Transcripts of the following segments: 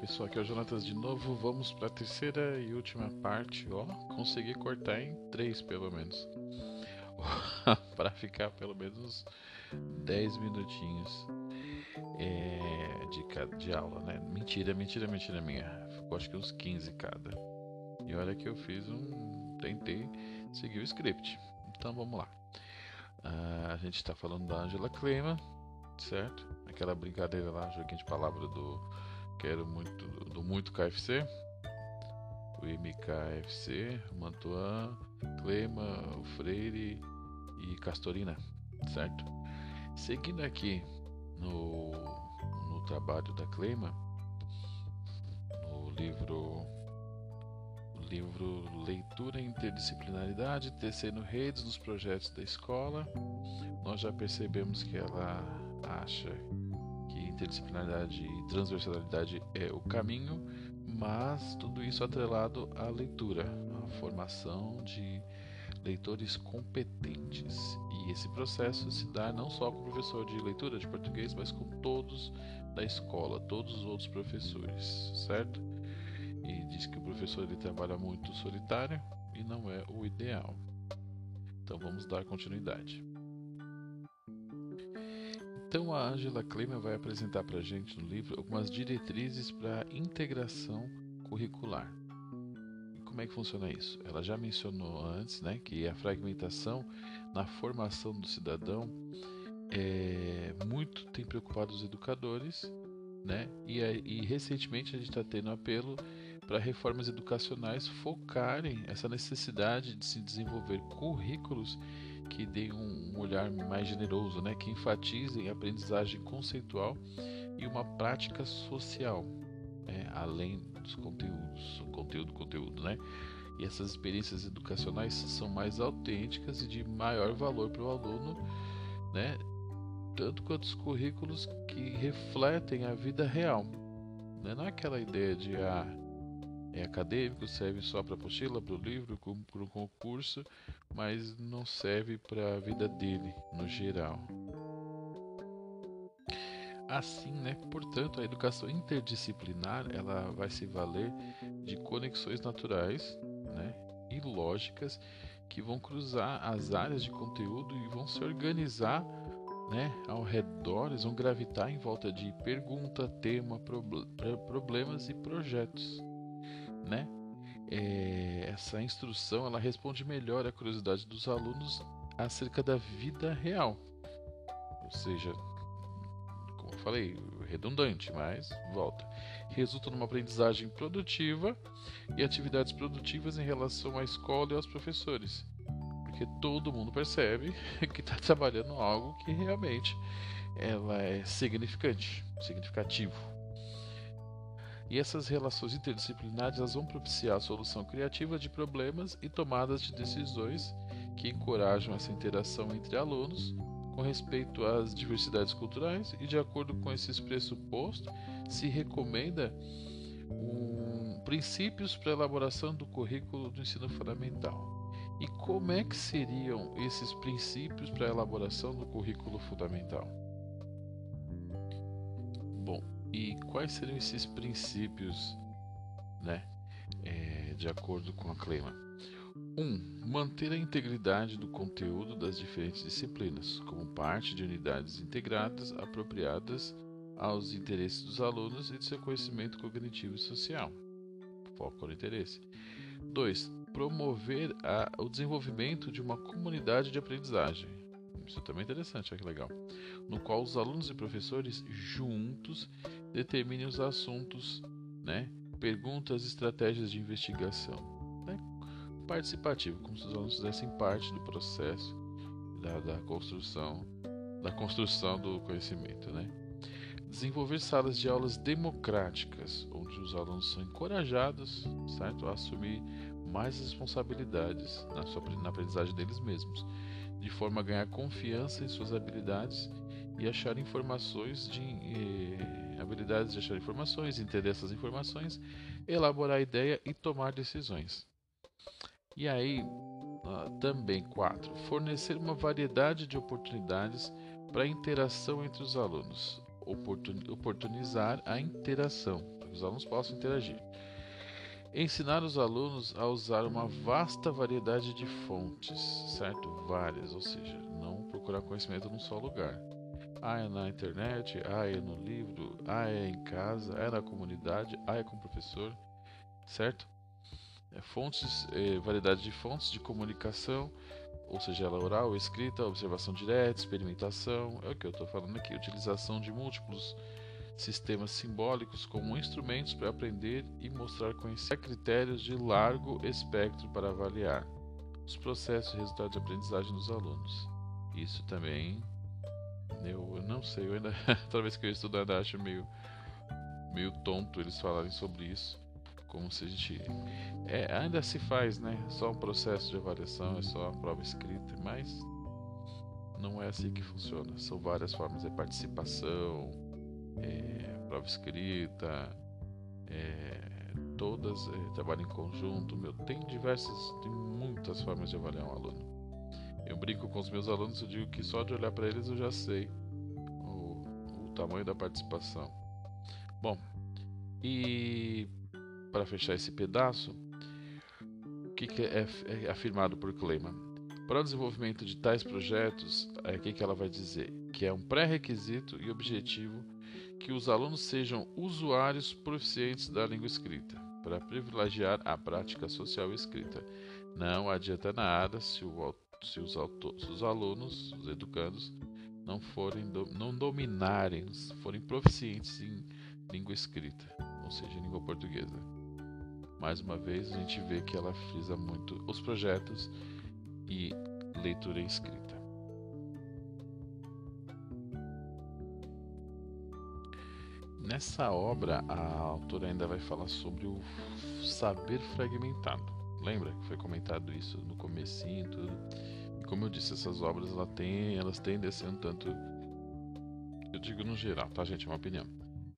pessoal, aqui é o Jonatas de novo. Vamos para a terceira e última parte. Ó, consegui cortar em três pelo menos, para ficar pelo menos 10 minutinhos é, de, de aula, né? Mentira, mentira, mentira minha. Ficou acho que uns 15 cada. E olha que eu fiz um. Tentei seguir o script. Então vamos lá. Uh, a gente está falando da Angela Klima, certo? Aquela brincadeira lá, joguinho de palavra do Quero muito do muito KFC. O MKFC, Mantuan, Clema, Freire e Castorina, certo? Seguindo aqui no, no trabalho da Clema, no livro livro Leitura e Interdisciplinaridade, tecendo redes nos projetos da escola. Nós já percebemos que ela acha interdisciplinaridade e transversalidade é o caminho, mas tudo isso atrelado à leitura, à formação de leitores competentes. E esse processo se dá não só com o professor de leitura de português, mas com todos da escola, todos os outros professores, certo? E diz que o professor ele trabalha muito solitário e não é o ideal. Então vamos dar continuidade. Então a Angela Kleiman vai apresentar para a gente no livro algumas diretrizes para integração curricular. E como é que funciona isso? Ela já mencionou antes né, que a fragmentação na formação do cidadão é muito tem preocupado os educadores, né? E, e recentemente a gente está tendo apelo para reformas educacionais focarem essa necessidade de se desenvolver currículos que deem um olhar mais generoso, né? que enfatizem a aprendizagem conceitual e uma prática social, né? além dos conteúdos, conteúdo, conteúdo, né? E essas experiências educacionais são mais autênticas e de maior valor para o aluno, né? Tanto quanto os currículos que refletem a vida real. Né? Não é aquela ideia de ah, é acadêmico, serve só para apostila, para o livro, para o concurso, mas não serve para a vida dele no geral. Assim, né? Portanto, a educação interdisciplinar ela vai se valer de conexões naturais, né? E lógicas que vão cruzar as áreas de conteúdo e vão se organizar, né? Ao redor, eles vão gravitar em volta de pergunta, tema, problemas e projetos né? É, essa instrução ela responde melhor à curiosidade dos alunos acerca da vida real. Ou seja, como eu falei, redundante, mas volta. Resulta numa aprendizagem produtiva e atividades produtivas em relação à escola e aos professores. Porque todo mundo percebe que está trabalhando algo que realmente ela é significante, significativo. E essas relações interdisciplinares elas vão propiciar a solução criativa de problemas e tomadas de decisões que encorajam essa interação entre alunos com respeito às diversidades culturais e de acordo com esses pressupostos se recomenda um, princípios para elaboração do currículo do ensino fundamental. E como é que seriam esses princípios para a elaboração do currículo fundamental? E quais seriam esses princípios, né? É, de acordo com a Clema? 1. Um, manter a integridade do conteúdo das diferentes disciplinas, como parte de unidades integradas apropriadas aos interesses dos alunos e de seu conhecimento cognitivo e social. Foco no interesse. 2. Promover a, o desenvolvimento de uma comunidade de aprendizagem, isso também é interessante, olha que legal. No qual os alunos e professores juntos determinem os assuntos, né? perguntas estratégias de investigação. Né? Participativo, como se os alunos fizessem parte do processo da, da construção da construção do conhecimento. Né? Desenvolver salas de aulas democráticas, onde os alunos são encorajados certo? a assumir mais responsabilidades na, sua, na aprendizagem deles mesmos de forma a ganhar confiança em suas habilidades e achar informações de eh, habilidades de achar informações, entender essas informações, elaborar ideia e tomar decisões. E aí, uh, também quatro, fornecer uma variedade de oportunidades para interação entre os alunos, Oportun, oportunizar a interação. os alunos possam interagir. Ensinar os alunos a usar uma vasta variedade de fontes, certo? Várias, ou seja, não procurar conhecimento num só lugar. Ah, é na internet, ah, é no livro, ah, é em casa, é na comunidade, ah, é com o professor, certo? É, fontes, é, variedade de fontes de comunicação, ou seja, ela oral, escrita, observação direta, experimentação, é o que eu estou falando aqui, utilização de múltiplos sistemas simbólicos como instrumentos para aprender e mostrar conhecer critérios de largo espectro para avaliar os processos e resultados de aprendizagem dos alunos. Isso também eu não sei, eu ainda toda vez que eu estudo ainda acho meio meio tonto eles falarem sobre isso, como se a gente é, ainda se faz, né? Só um processo de avaliação, é só a prova escrita, mas não é assim que funciona. São várias formas de participação, é, prova escrita, é, todas é, trabalham em conjunto. Meu, tem diversas, tem muitas formas de avaliar um aluno. Eu brinco com os meus alunos, eu digo que só de olhar para eles eu já sei o, o tamanho da participação. Bom, e para fechar esse pedaço, o que, que é, é, afirmado por Kleiman? Para o desenvolvimento de tais projetos, é, o que, que ela vai dizer? Que é um pré-requisito e objetivo que os alunos sejam usuários proficientes da língua escrita, para privilegiar a prática social escrita. Não adianta nada se o se os, os alunos, os educandos, não forem não dominarem, forem proficientes em língua escrita, ou seja, língua portuguesa. Mais uma vez a gente vê que ela frisa muito os projetos e leitura escrita. Nessa obra, a autora ainda vai falar sobre o saber fragmentado. Lembra que foi comentado isso no comecinho tudo? E como eu disse, essas obras ela tem, elas tendem a ser um tanto eu digo no geral, tá gente, é uma opinião.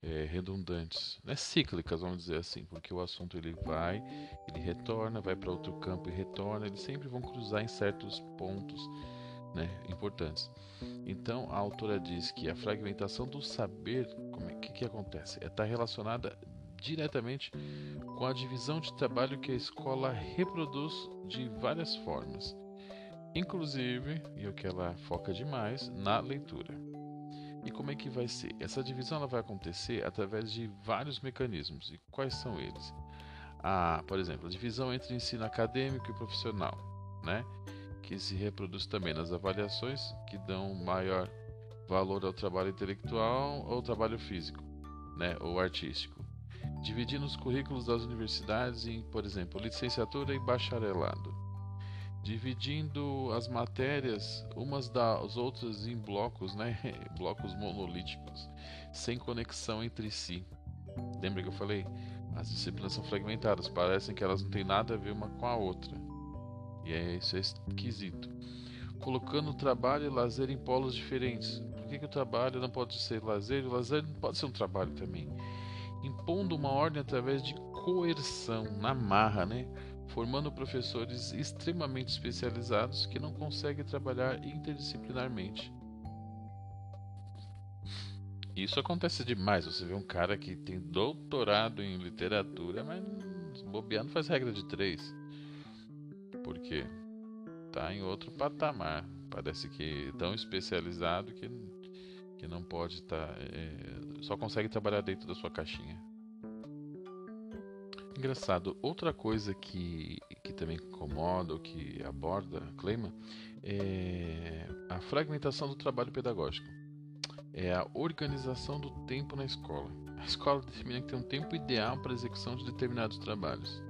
É, redundantes, né, cíclicas, vamos dizer assim, porque o assunto ele vai, ele retorna, vai para outro campo e retorna, eles sempre vão cruzar em certos pontos né, importantes. Então a autora diz que a fragmentação do saber, como é que, que acontece? Está é, relacionada diretamente com a divisão de trabalho que a escola reproduz de várias formas, inclusive, e o que ela foca demais, na leitura. E como é que vai ser? Essa divisão ela vai acontecer através de vários mecanismos. E quais são eles? A, por exemplo, a divisão entre ensino acadêmico e profissional, né? que se reproduz também nas avaliações que dão maior valor ao trabalho intelectual ou trabalho físico, né? ou artístico dividindo os currículos das universidades em, por exemplo, licenciatura e bacharelado, dividindo as matérias umas das outras em blocos, né, blocos monolíticos, sem conexão entre si. Lembra que eu falei? As disciplinas são fragmentadas, parecem que elas não têm nada a ver uma com a outra. E é isso é esquisito. Colocando trabalho e lazer em polos diferentes. Por que, que o trabalho não pode ser lazer? O lazer não pode ser um trabalho também impondo uma ordem através de coerção, na marra, né? formando professores extremamente especializados que não conseguem trabalhar interdisciplinarmente. Isso acontece demais. Você vê um cara que tem doutorado em literatura, mas bobeando faz regra de três. Por quê? Tá em outro patamar. Parece que tão especializado que que não pode estar. Tá, é, só consegue trabalhar dentro da sua caixinha. Engraçado, outra coisa que, que também incomoda ou que aborda Kleima é a fragmentação do trabalho pedagógico. É a organização do tempo na escola. A escola determina que tem um tempo ideal para a execução de determinados trabalhos,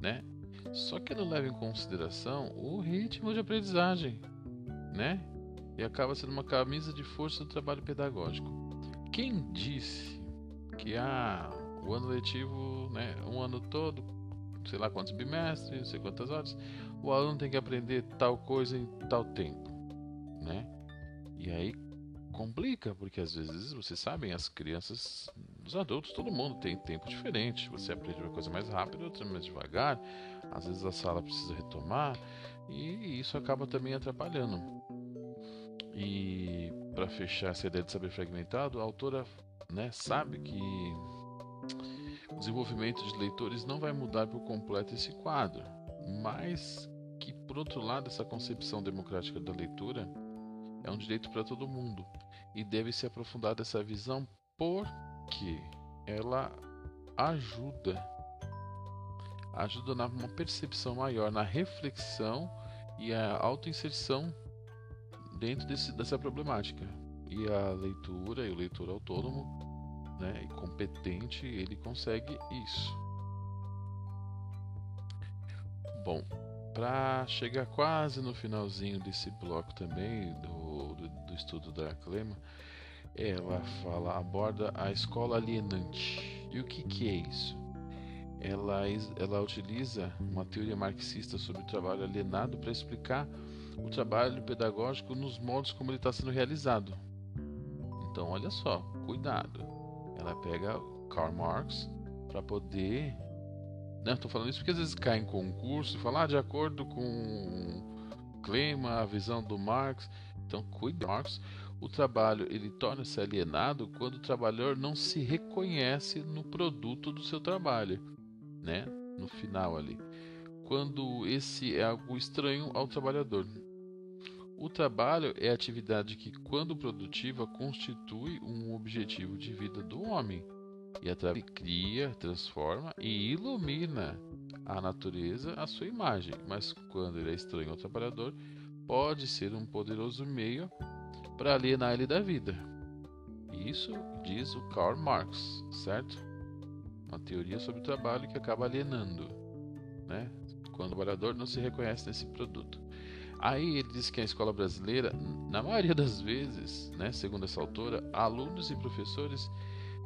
né? Só que ela leva em consideração o ritmo de aprendizagem, né? e acaba sendo uma camisa de força do trabalho pedagógico. Quem disse que ah, o ano letivo, né, um ano todo, sei lá quantos bimestres, não sei quantas horas, o aluno tem que aprender tal coisa em tal tempo, né? E aí complica, porque às vezes, vocês sabem, as crianças, os adultos, todo mundo tem tempo diferente. Você aprende uma coisa mais rápido, outra mais devagar. Às vezes a sala precisa retomar e isso acaba também atrapalhando. E para fechar essa ideia de saber fragmentado, a autora né, sabe que O desenvolvimento de leitores não vai mudar por completo esse quadro, mas que, por outro lado, essa concepção democrática da leitura é um direito para todo mundo e deve se aprofundar essa visão porque ela ajuda ajuda na uma percepção maior, na reflexão e a autoinserção dentro desse, dessa problemática. E a leitura e o leitor autônomo né, e competente, ele consegue isso. Bom, para chegar quase no finalzinho desse bloco também do, do, do estudo da Clema, ela fala, aborda a escola alienante. E o que, que é isso? Ela, ela utiliza uma teoria marxista sobre o trabalho alienado para explicar o trabalho pedagógico nos modos como ele está sendo realizado. Então, olha só, cuidado. Ela pega Karl Marx para poder né? Estou falando isso porque às vezes cai em concurso e fala ah, de acordo com o clima, a visão do Marx. Então, cuide Marx. O trabalho ele torna-se alienado quando o trabalhador não se reconhece no produto do seu trabalho, né? No final ali, quando esse é algo estranho ao trabalhador. O trabalho é a atividade que, quando produtiva, constitui um objetivo de vida do homem e através cria, transforma e ilumina a natureza à sua imagem, mas quando ele é estranho ao trabalhador, pode ser um poderoso meio para alienar ele da vida. Isso diz o Karl Marx, certo? Uma teoria sobre o trabalho que acaba alienando, né? Quando o trabalhador não se reconhece nesse produto. Aí ele diz que a escola brasileira, na maioria das vezes, né, segundo essa autora, alunos e professores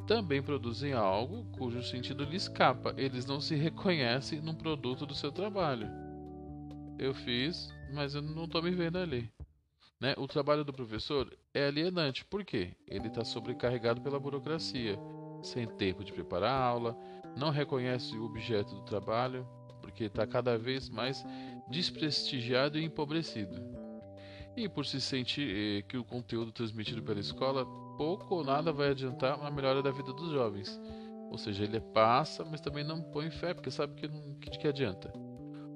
também produzem algo cujo sentido lhe escapa. Eles não se reconhecem no produto do seu trabalho. Eu fiz, mas eu não estou me vendo ali. Né? O trabalho do professor é alienante. Por quê? Ele está sobrecarregado pela burocracia, sem tempo de preparar a aula, não reconhece o objeto do trabalho, porque está cada vez mais desprestigiado e empobrecido. E por se sentir eh, que o conteúdo transmitido pela escola pouco ou nada vai adiantar na melhora da vida dos jovens. Ou seja, ele passa, mas também não põe fé, porque sabe que, não, que, que adianta.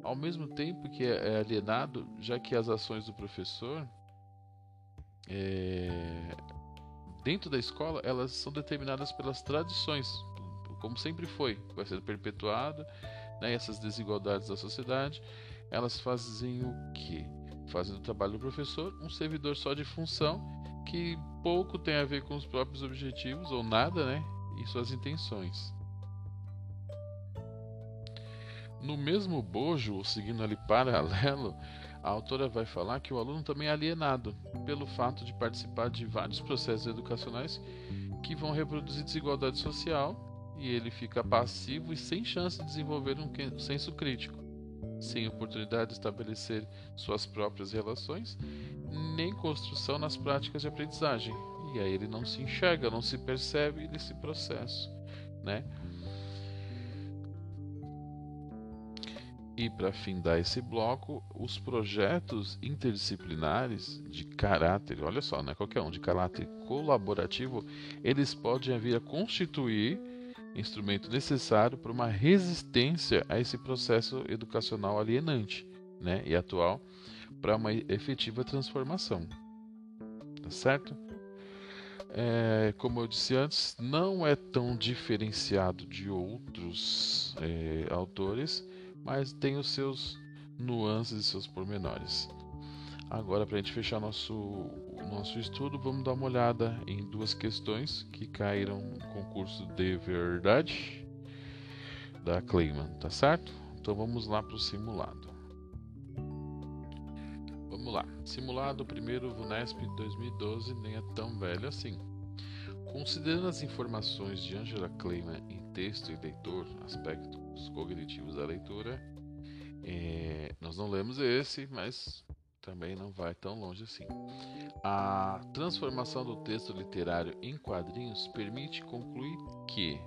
Ao mesmo tempo que é, é alienado, já que as ações do professor é, dentro da escola elas são determinadas pelas tradições, como sempre foi, vai ser perpetuado, né, essas desigualdades da sociedade, elas fazem o que? Fazem do trabalho do professor um servidor só de função que pouco tem a ver com os próprios objetivos, ou nada, né? E suas intenções. No mesmo bojo, seguindo ali paralelo, a autora vai falar que o aluno também é alienado pelo fato de participar de vários processos educacionais que vão reproduzir desigualdade social e ele fica passivo e sem chance de desenvolver um senso crítico, sem oportunidade de estabelecer suas próprias relações nem construção nas práticas de aprendizagem. E aí ele não se enxerga, não se percebe nesse processo, né? E para findar esse bloco, os projetos interdisciplinares de caráter, olha só, não é qualquer um, de caráter colaborativo, eles podem vir a constituir instrumento necessário para uma resistência a esse processo educacional alienante né, e atual para uma efetiva transformação. Tá certo? É, como eu disse antes, não é tão diferenciado de outros é, autores, mas tem os seus nuances e seus pormenores. Agora, para a gente fechar nosso, nosso estudo, vamos dar uma olhada em duas questões que caíram no concurso de verdade da Clayman, tá certo? Então vamos lá para o simulado. Vamos lá. Simulado primeiro VUNESP 2012 nem é tão velho assim. Considerando as informações de Angela Kleiman em texto e leitor, aspectos cognitivos da leitura, é, nós não lemos esse, mas também não vai tão longe assim. A transformação do texto literário em quadrinhos permite concluir que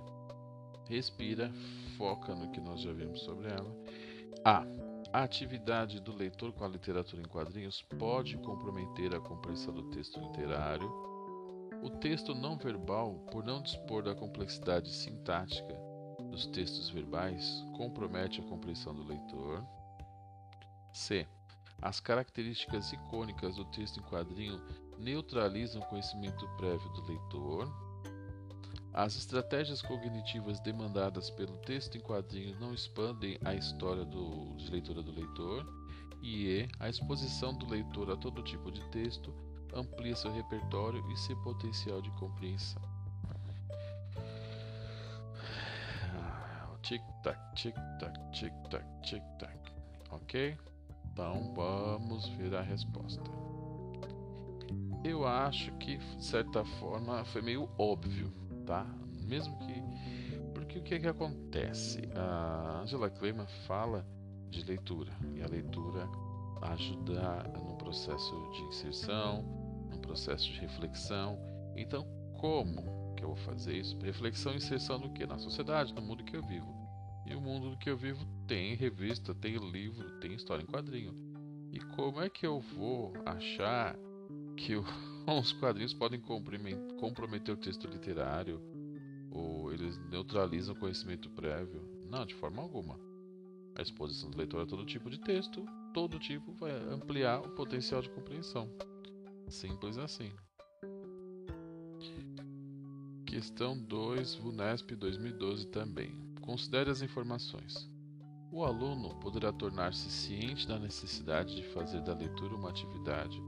respira, foca no que nós já vimos sobre ela. A a atividade do leitor com a literatura em quadrinhos pode comprometer a compreensão do texto literário. O texto não verbal, por não dispor da complexidade sintática dos textos verbais compromete a compreensão do leitor. C. As características icônicas do texto em quadrinho neutralizam o conhecimento prévio do leitor. As estratégias cognitivas demandadas pelo texto em quadrinho não expandem a história do, de leitura do leitor. E E. A exposição do leitor a todo tipo de texto amplia seu repertório e seu potencial de compreensão. Tic-tac, tic-tac, tic-tac, tic-tac. Ok? Então vamos ver a resposta. Eu acho que, de certa forma, foi meio óbvio, tá? Mesmo que. Porque o que, é que acontece? A Angela Kleiman fala de leitura e a leitura ajuda no processo de inserção, no processo de reflexão. Então, como que eu vou fazer isso? Reflexão e inserção no que? Na sociedade, no mundo que eu vivo. E o mundo que eu vivo tem revista, tem livro, tem história em quadrinho. E como é que eu vou achar que os quadrinhos podem comprometer o texto literário? Ou eles neutralizam o conhecimento prévio? Não, de forma alguma. A exposição do leitor a todo tipo de texto, todo tipo vai ampliar o potencial de compreensão. Simples assim. Questão 2, VUNESP 2012 também. Considere as informações. O aluno poderá tornar-se ciente da necessidade de fazer da leitura uma atividade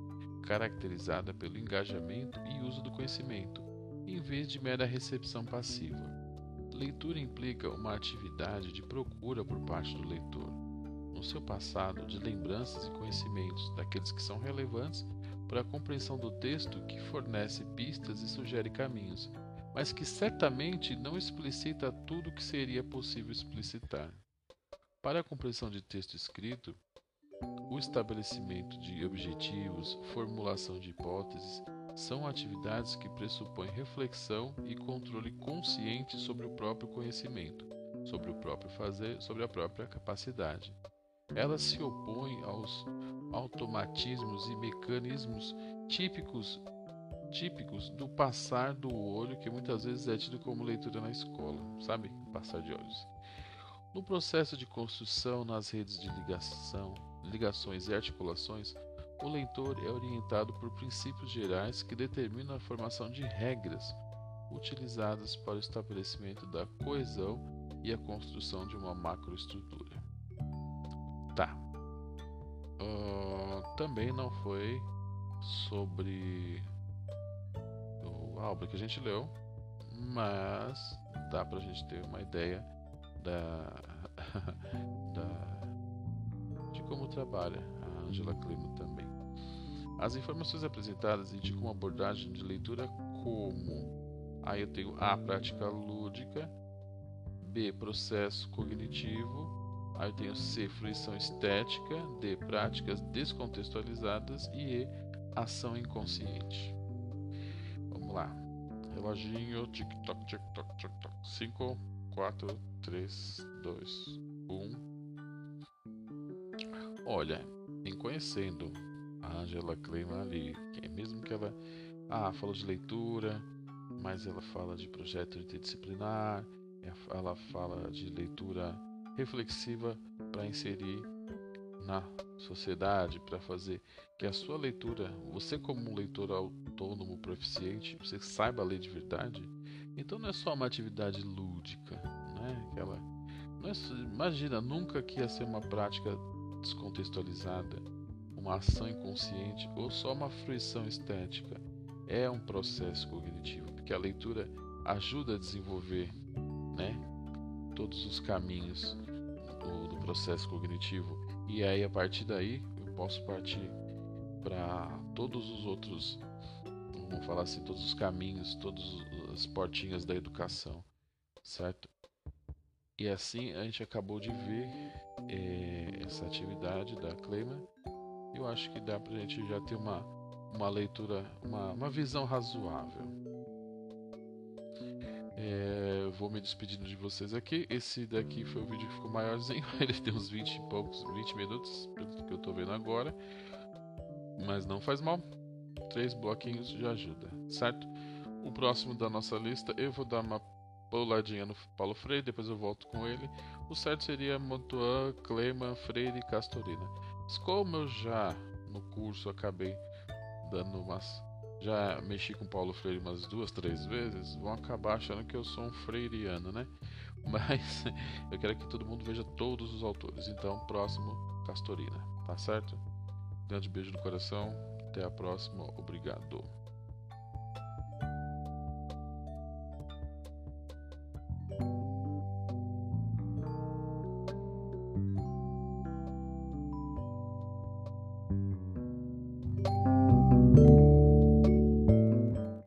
caracterizada pelo engajamento e uso do conhecimento, em vez de mera recepção passiva. Leitura implica uma atividade de procura por parte do leitor, no seu passado, de lembranças e conhecimentos, daqueles que são relevantes para a compreensão do texto que fornece pistas e sugere caminhos mas que certamente não explicita tudo o que seria possível explicitar. Para a compreensão de texto escrito, o estabelecimento de objetivos, formulação de hipóteses, são atividades que pressupõem reflexão e controle consciente sobre o próprio conhecimento, sobre o próprio fazer, sobre a própria capacidade. Elas se opõem aos automatismos e mecanismos típicos típicos do passar do olho, que muitas vezes é tido como leitura na escola, sabe? Passar de olhos. No processo de construção nas redes de ligação, ligações e articulações, o leitor é orientado por princípios gerais que determinam a formação de regras utilizadas para o estabelecimento da coesão e a construção de uma macroestrutura. Tá. Uh, também não foi sobre a obra que a gente leu, mas dá para a gente ter uma ideia da, da, de como trabalha a Angela Clima também. As informações apresentadas indicam uma abordagem de leitura como aí eu tenho A prática lúdica, B processo cognitivo, aí eu tenho C fruição estética, D práticas descontextualizadas e E ação inconsciente. Vamos lá. Reloginho, tic-toc, tic-toc, tic-toc. 5, 4, 3, 2, 1. Olha, em conhecendo a Angela Kleiman ali, que mesmo que ela ah, falou de leitura, mas ela fala de projeto interdisciplinar, ela fala de leitura reflexiva para inserir na sociedade para fazer que a sua leitura, você como um leitor autônomo proficiente, você saiba ler de verdade, então não é só uma atividade lúdica, né? Aquela, é, imagina nunca que ia ser uma prática descontextualizada, uma ação inconsciente ou só uma fruição estética. É um processo cognitivo, porque a leitura ajuda a desenvolver, né? Todos os caminhos do, do processo cognitivo e aí a partir daí eu posso partir para todos os outros, vamos falar assim, todos os caminhos, todas as portinhas da educação, certo? E assim a gente acabou de ver é, essa atividade da Cleima. Eu acho que dá para a gente já ter uma, uma leitura, uma, uma visão razoável. É, vou me despedindo de vocês aqui. Esse daqui foi o vídeo que ficou maiorzinho. Ele tem uns 20 e poucos, 20 minutos, pelo que eu tô vendo agora. Mas não faz mal. Três bloquinhos já ajuda, certo? O próximo da nossa lista eu vou dar uma puladinha no Paulo Freire, depois eu volto com ele. O certo seria Montoan, Clema, Freire e Castorina. Mas como eu já no curso acabei dando umas. Já mexi com Paulo Freire umas duas, três vezes, vão acabar achando que eu sou um freiriano, né? Mas eu quero que todo mundo veja todos os autores. Então, próximo, Castorina, tá certo? Grande beijo no coração, até a próxima, obrigado.